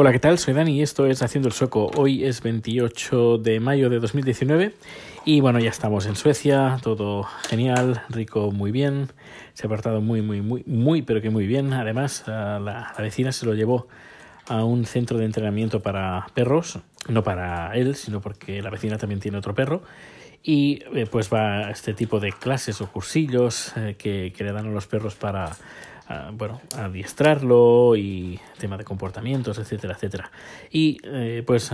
Hola, ¿qué tal? Soy Dani y esto es Haciendo el Sueco. Hoy es 28 de mayo de 2019 y bueno, ya estamos en Suecia, todo genial, rico, muy bien. Se ha portado muy, muy, muy, muy, pero que muy bien. Además, la, la vecina se lo llevó a un centro de entrenamiento para perros, no para él, sino porque la vecina también tiene otro perro. Y eh, pues va a este tipo de clases o cursillos eh, que, que le dan a los perros para a, bueno, adiestrarlo y tema de comportamientos, etcétera, etcétera. Y eh, pues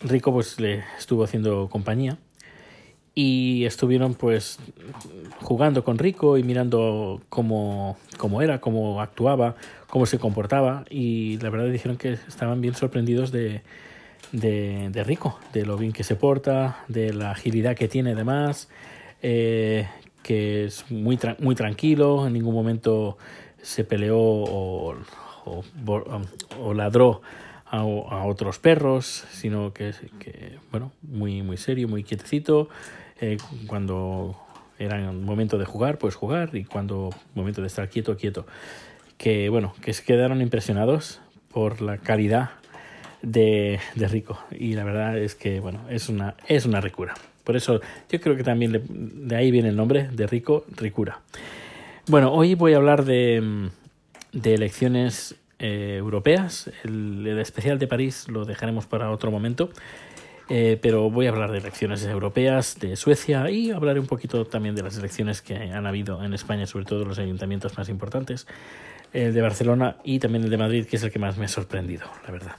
Rico pues le estuvo haciendo compañía y estuvieron pues jugando con Rico y mirando cómo, cómo era, cómo actuaba, cómo se comportaba y la verdad dijeron que estaban bien sorprendidos de, de, de Rico, de lo bien que se porta, de la agilidad que tiene además, eh, que es muy, tra muy tranquilo, en ningún momento se peleó o, o, o ladró a, a, otros perros, sino que, que, bueno, muy, muy serio, muy quietecito. Eh, cuando era momento de jugar, pues jugar, y cuando momento de estar quieto, quieto. Que bueno, que se quedaron impresionados por la calidad de, de Rico. Y la verdad es que, bueno, es una, es una ricura. Por eso yo creo que también de ahí viene el nombre de Rico, Ricura. Bueno, hoy voy a hablar de, de elecciones eh, europeas. El, el, especial de París lo dejaremos para otro momento. Eh, pero voy a hablar de elecciones europeas, de Suecia y hablaré un poquito también de las elecciones que han habido en España, sobre todo los ayuntamientos más importantes, el de Barcelona y también el de Madrid, que es el que más me ha sorprendido, la verdad.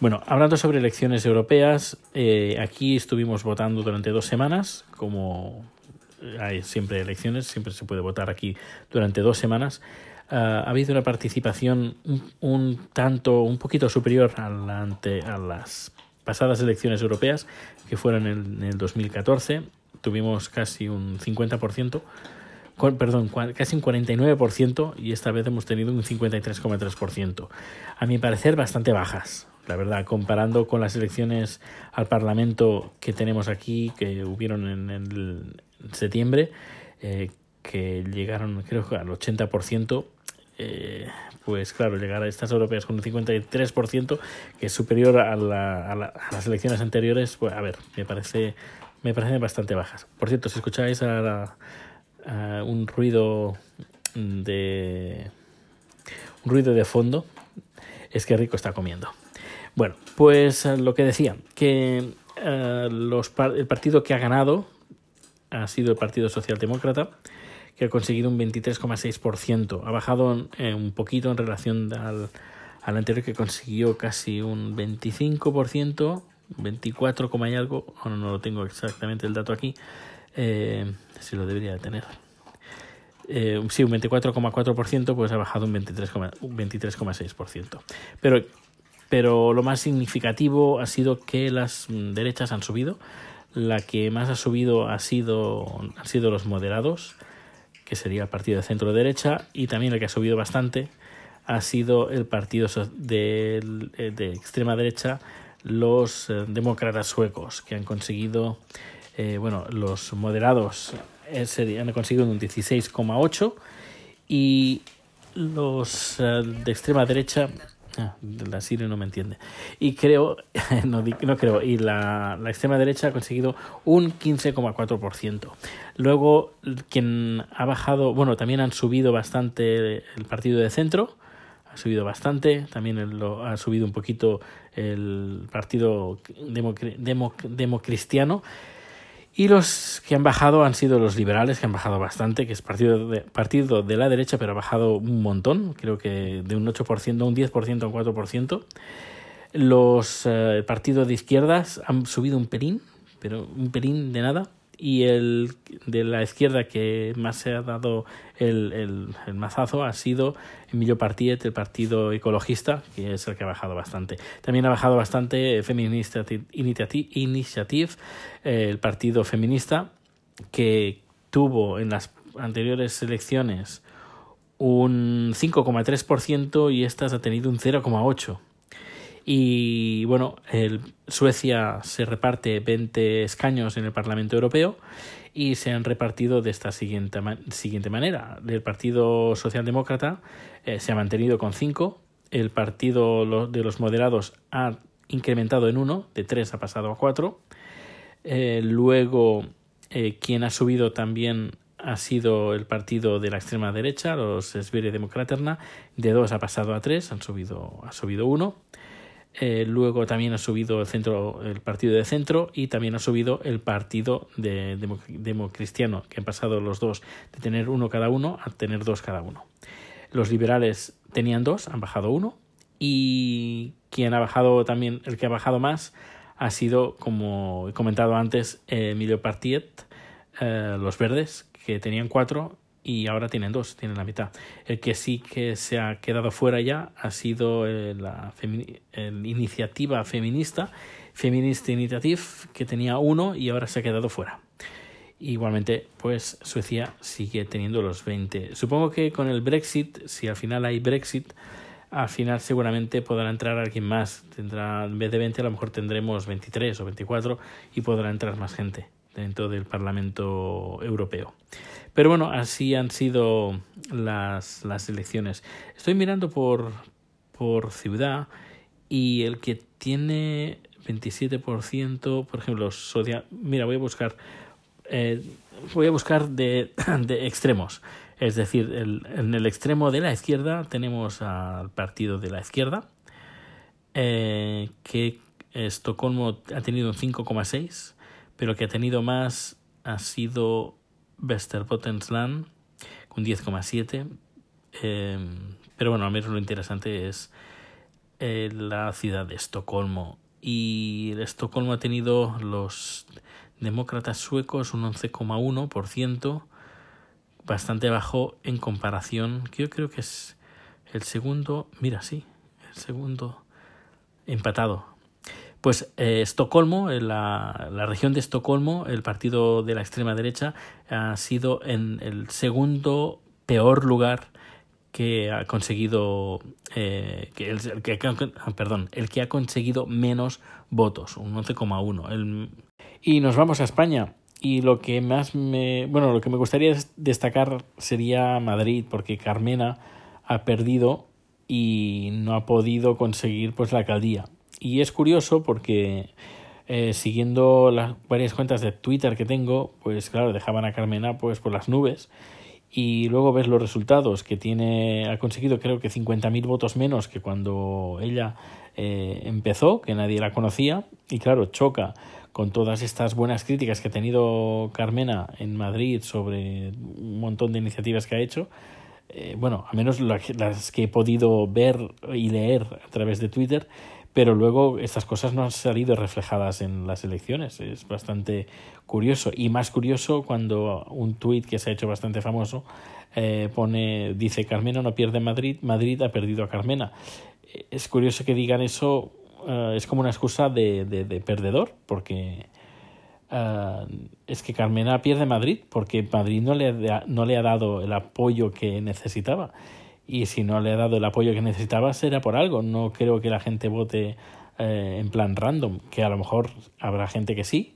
Bueno, hablando sobre elecciones europeas, eh, aquí estuvimos votando durante dos semanas, como hay siempre elecciones, siempre se puede votar aquí durante dos semanas. Uh, ha habido una participación un, tanto, un poquito superior a, la ante, a las pasadas elecciones europeas, que fueron en, el 2014. Tuvimos casi un 50%, con, perdón, casi un 49%, y esta vez hemos tenido un 53,3%. A mi parecer, bastante bajas la verdad, comparando con las elecciones al Parlamento que tenemos aquí, que hubieron en, el, septiembre, eh, que llegaron creo al 80%, eh, pues claro, llegar a estas europeas con un 53%, que es superior a, la, a, la, a las elecciones anteriores, pues a ver, me parece me parecen bastante bajas. Por cierto, si escucháis a, la, un ruido de un ruido de fondo, es que Rico está comiendo. Bueno, pues lo que decía, que uh, los, el partido que ha ganado ha sido el Partido Socialdemócrata, que ha conseguido un 23,6%. Ha bajado eh, un poquito en relación al, al, anterior, que consiguió casi un 25%, 24, y algo. Ahora no lo tengo exactamente el dato aquí, eh, si lo debería de tener. Eh, sí, un 24,4%, pues ha bajado un 23,6%. 23 Pero pero lo más significativo ha sido que las derechas han subido. La que más ha subido ha sido, han sido los moderados, que sería el partido de centro derecha, y también el que ha subido bastante ha sido el partido de, de extrema derecha, los eh, demócratas suecos, que han conseguido, eh, bueno, los moderados eh, han conseguido un 16,8 y los eh, de extrema derecha la Siria no me entiende. Y creo, no, no creo, y la, la, extrema derecha ha conseguido un 15,4%. Luego, quien ha bajado, bueno, también han subido bastante el partido de centro, ha subido bastante, también lo, ha subido un poquito el partido democristiano. Demo, demo y los que han bajado han sido los liberales, que han bajado bastante, que es partido de, partido de la derecha, pero ha bajado un montón, creo que de un 8% a un 10% a un 4%. Los eh, partidos de izquierdas han subido un pelín, pero un pelín de nada y el de la izquierda que más se ha dado el, el, el mazazo ha sido Emilio Partiet, el partido ecologista, que es el que ha bajado bastante. También ha bajado bastante Feminist Initiative, el partido feminista, que tuvo en las anteriores elecciones un 5,3% y estas ha tenido un 0,8%. Y bueno, el, Suecia se reparte 20 escaños en el Parlamento Europeo y se han repartido de esta siguiente, siguiente manera. El Partido Socialdemócrata eh, se ha mantenido con 5, el partido de los moderados ha incrementado en uno, de tres ha pasado a cuatro. Eh, luego, eh, quien ha subido también ha sido el partido de la extrema derecha, los Sverigedemokraterna, de dos ha pasado a tres, han subido, ha subido uno. Eh, luego también ha subido el centro, el partido de centro y también ha subido el partido de democristiano, que han pasado los dos de tener uno cada uno a tener dos cada uno. Los liberales tenían dos, han bajado uno y quien ha bajado también, el que ha bajado más ha sido, como he comentado antes, Emilio Partiet, eh, los verdes, que tenían cuatro y ahora tienen dos, tienen la mitad. El que sí que se ha quedado fuera ya ha sido eh, la iniciativa feminista, Feminist Initiative, que tenía uno y ahora se ha quedado fuera. Igualmente, pues Suecia sigue teniendo los 20. Supongo que con el Brexit, si al final hay Brexit, al final seguramente podrá entrar alguien más. Tendrá, en vez de 20, a lo mejor tendremos 23 o 24 y podrá entrar más gente dentro del Parlamento Europeo. Pero bueno, así han sido las, las elecciones. Estoy mirando por, por ciudad y el que tiene 27%, por ejemplo, Sodia, mira, voy a buscar, eh, voy a buscar de, de extremos. Es decir, el, en el extremo de la izquierda tenemos al partido de la izquierda, eh, que Estocolmo ha tenido un 5,6, pero que ha tenido más ha sido Västerbottensland con 10,7. Eh, pero bueno, a mí lo interesante es eh, la ciudad de Estocolmo. Y Estocolmo ha tenido los demócratas suecos un 11,1%, bastante bajo en comparación. Yo creo que es el segundo, mira, sí, el segundo empatado pues eh, Estocolmo, en la, la, región de Estocolmo, el partido de la extrema derecha ha sido en el segundo peor lugar que ha conseguido eh, que el, que, perdón, el que ha conseguido menos votos, un 11,1. Y nos vamos a España. Y lo que más me, bueno, lo que me gustaría destacar sería Madrid, porque Carmena ha perdido y no ha podido conseguir pues la alcaldía. Y es curioso porque eh, siguiendo las varias cuentas de Twitter que tengo, pues claro, dejaban a Carmena pues por las nubes. Y luego ves los resultados que tiene, ha conseguido creo que 50.000 votos menos que cuando ella eh, empezó, que nadie la conocía. Y claro, choca con todas estas buenas críticas que ha tenido Carmena en Madrid sobre un montón de iniciativas que ha hecho. Eh, bueno, a menos las que he podido ver y leer a través de Twitter, pero luego estas cosas no han salido reflejadas en las elecciones. Es bastante curioso y más curioso cuando un tuit que se ha hecho bastante famoso eh, pone dice Carmena no pierde Madrid, Madrid ha perdido a Carmena. Es curioso que digan eso, eh, es como una excusa de, de, perdedor, porque eh, es que Carmena pierde Madrid, porque Madrid no le, no le ha dado el apoyo que necesitaba y si no le ha dado el apoyo que necesitaba será por algo. No creo que la gente vote eh, en plan random, que a lo mejor habrá gente que sí,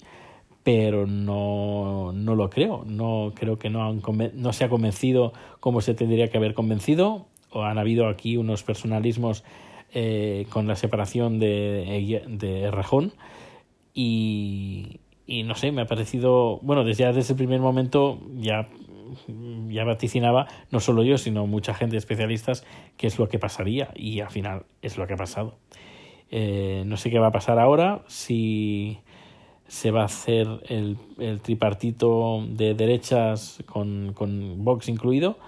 pero no, no lo creo. No creo que no, han no se ha convencido como se tendría que haber convencido. O han habido aquí unos personalismos eh, con la separación de, de Rajón y, y no sé, me ha parecido, bueno, desde, desde el primer momento ya ya vaticinaba, no solo yo, sino mucha gente, especialistas, qué es lo que pasaría y al final es lo que ha pasado. Eh, no sé qué va a pasar ahora, si se va a hacer el, el tripartito de derechas con, con Vox incluido.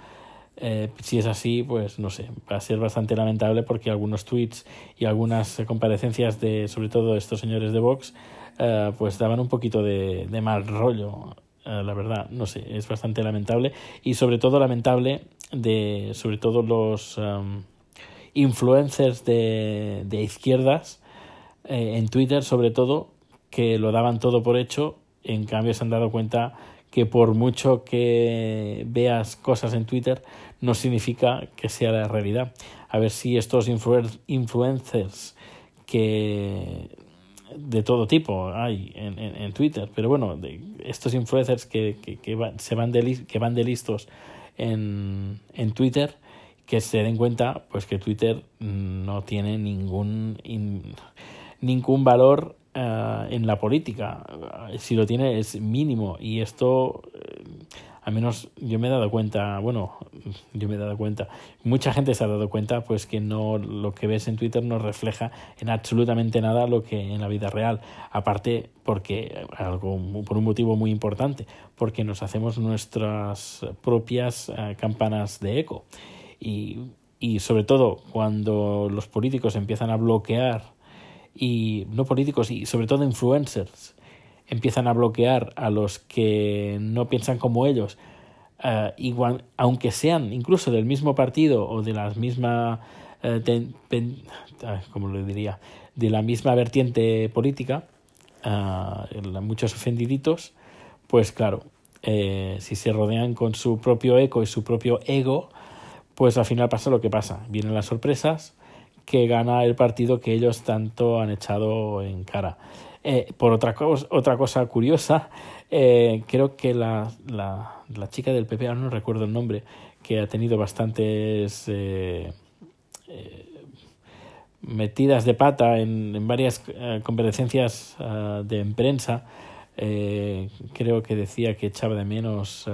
Eh, si es así, pues no sé, va a ser bastante lamentable porque algunos tweets y algunas comparecencias de, sobre todo estos señores de Vox, eh, pues daban un poquito de, de mal rollo la verdad, no sé, es bastante lamentable y sobre todo lamentable de sobre todo los um, influencers de, de izquierdas eh, en Twitter sobre todo que lo daban todo por hecho, en cambio se han dado cuenta que por mucho que veas cosas en Twitter no significa que sea la realidad. A ver si estos influencers que de todo tipo hay en, en, Twitter, pero bueno, de estos influencers que, que, que, se van de, que van listos en, en Twitter, que se den cuenta pues que Twitter no tiene ningún ningún valor eh, en la política. Si lo tiene es mínimo. Y esto eh, al menos yo me he dado cuenta, bueno, yo me he dado cuenta, mucha gente se ha dado cuenta pues que no lo que ves en Twitter no refleja en absolutamente nada lo que en la vida real, aparte porque algo por un motivo muy importante, porque nos hacemos nuestras propias eh, campanas de eco. Y, y sobre todo cuando los políticos empiezan a bloquear y no políticos y sobre todo influencers empiezan a bloquear a los que no piensan como ellos, uh, igual, aunque sean incluso del mismo partido o de la misma, ¿cómo lo diría? De la misma vertiente política, uh, muchos ofendiditos, pues claro, eh, si se rodean con su propio eco y su propio ego, pues al final pasa lo que pasa. Vienen las sorpresas que gana el partido que ellos tanto han echado en cara. Eh, por otra, cosa, otra cosa curiosa, eh, creo que la, la, chica del PP, ahora no recuerdo el nombre, que ha tenido bastantes eh, metidas de pata en, en varias comparecencias de prensa, creo que decía que echaba de menos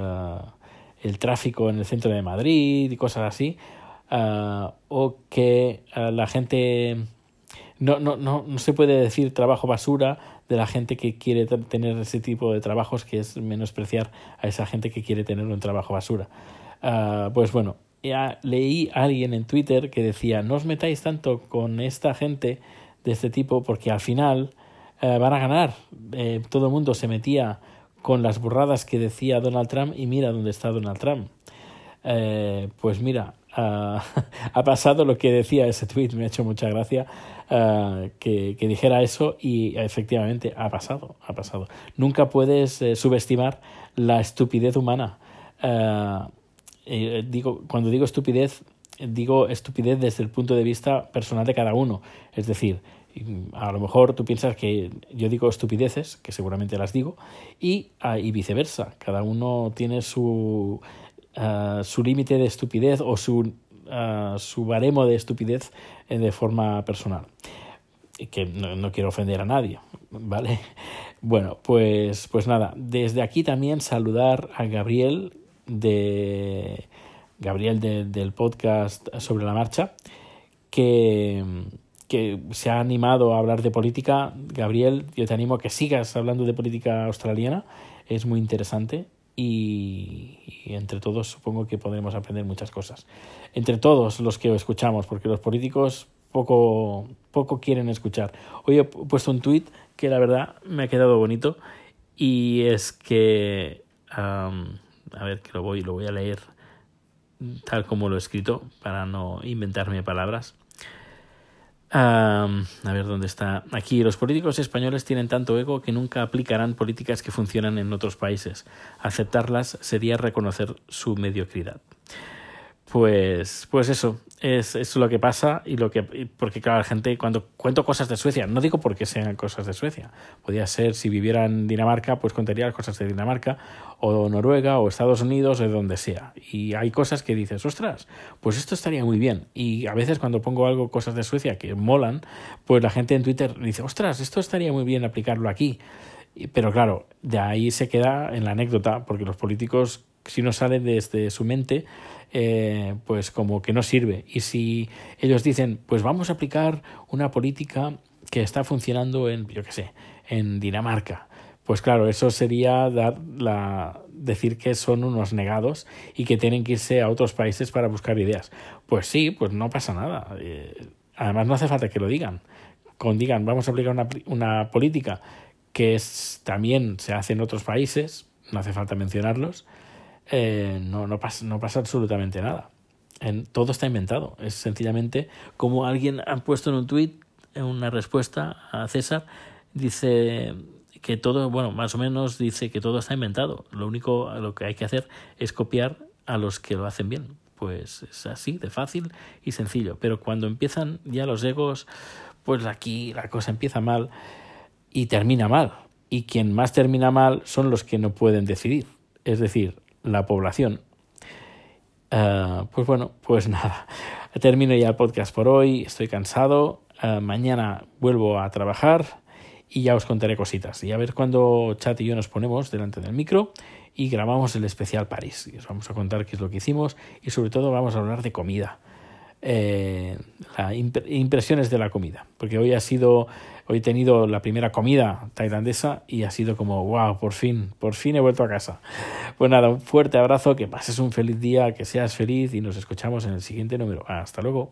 el tráfico en el centro de Madrid y cosas así, o que la gente no, no, no, no se puede decir trabajo basura de la gente que quiere tener ese tipo de trabajos, que es menospreciar a esa gente que quiere tener un trabajo basura. Uh, pues bueno, ya leí a alguien en Twitter que decía, no os metáis tanto con esta gente de este tipo porque al final uh, van a ganar. Eh, todo el mundo se metía con las burradas que decía Donald Trump y mira dónde está Donald Trump. Eh, pues mira, ha pasado lo que decía ese tweet, me ha hecho mucha gracia uh, que, dijera eso y efectivamente ha pasado, ha pasado. Nunca puedes eh, subestimar la estupidez humana. Eh, digo, cuando digo estupidez, digo estupidez desde el punto de vista personal de cada uno. Es decir, a lo mejor tú piensas que yo digo estupideces, que seguramente las digo, y, uh, y viceversa. Cada uno tiene su su límite de estupidez o su, su baremo de estupidez eh, de forma personal. Y que no, no, quiero ofender a nadie, ¿vale? Bueno, pues, pues nada, desde aquí también saludar a Gabriel de Gabriel de, del podcast sobre la marcha, que, que se ha animado a hablar de política. Gabriel, yo te animo a que sigas hablando de política australiana, es muy interesante y, entre todos supongo que podremos aprender muchas cosas. Entre todos los que escuchamos, porque los políticos poco, poco quieren escuchar. Hoy he puesto un tuit que la verdad me ha quedado bonito y es que, a ver, que lo voy, lo voy a leer tal como lo he escrito para no inventarme palabras a ver dónde está. Aquí, los políticos españoles tienen tanto ego que nunca aplicarán políticas que funcionan en otros países. Aceptarlas sería reconocer su mediocridad. Pues, pues eso, es, es lo que pasa y lo que porque claro la gente cuando cuento cosas de Suecia no digo porque sean cosas de Suecia. Podría ser si viviera en Dinamarca pues contaría las cosas de Dinamarca o Noruega o Estados Unidos o de donde sea. Y hay cosas que dices ostras pues esto estaría muy bien y a veces cuando pongo algo cosas de Suecia que molan pues la gente en Twitter dice ostras esto estaría muy bien aplicarlo aquí pero claro de ahí se queda en la anécdota porque los políticos si no sale desde su mente eh, pues como que no sirve. Y si ellos dicen, pues vamos a aplicar una política que está funcionando en, yo qué sé, en Dinamarca, pues claro, eso sería dar la, decir que son unos negados y que tienen que irse a otros países para buscar ideas. Pues sí, pues no pasa nada. Eh, además, no hace falta que lo digan. Con digan, vamos a aplicar una, una política que es, también se hace en otros países, no hace falta mencionarlos, eh, no, no, pasa, no pasa absolutamente nada. En, todo está inventado. Es sencillamente como alguien ha puesto en un tuit, en una respuesta a César, dice que todo, bueno, más o menos dice que todo está inventado. Lo único lo que hay que hacer es copiar a los que lo hacen bien. Pues es así, de fácil y sencillo. Pero cuando empiezan ya los egos, pues aquí la cosa empieza mal y termina mal. Y quien más termina mal son los que no pueden decidir. Es decir, la población. Eh, pues bueno, pues nada, termino ya el podcast por hoy, estoy cansado, eh, mañana vuelvo a trabajar y ya os contaré cositas. Y a ver cuándo Chat y yo nos ponemos delante del micro y grabamos el especial París. Y os vamos a contar qué es lo que hicimos y sobre todo vamos a hablar de comida. Eh, impresiones de la comida. Porque hoy ha sido, hoy he tenido la primera comida tailandesa y ha sido como, wow, por fin, por fin he vuelto a casa. Pues nada, un fuerte abrazo, que pases un feliz día, que seas feliz y nos escuchamos en el siguiente número. Hasta luego.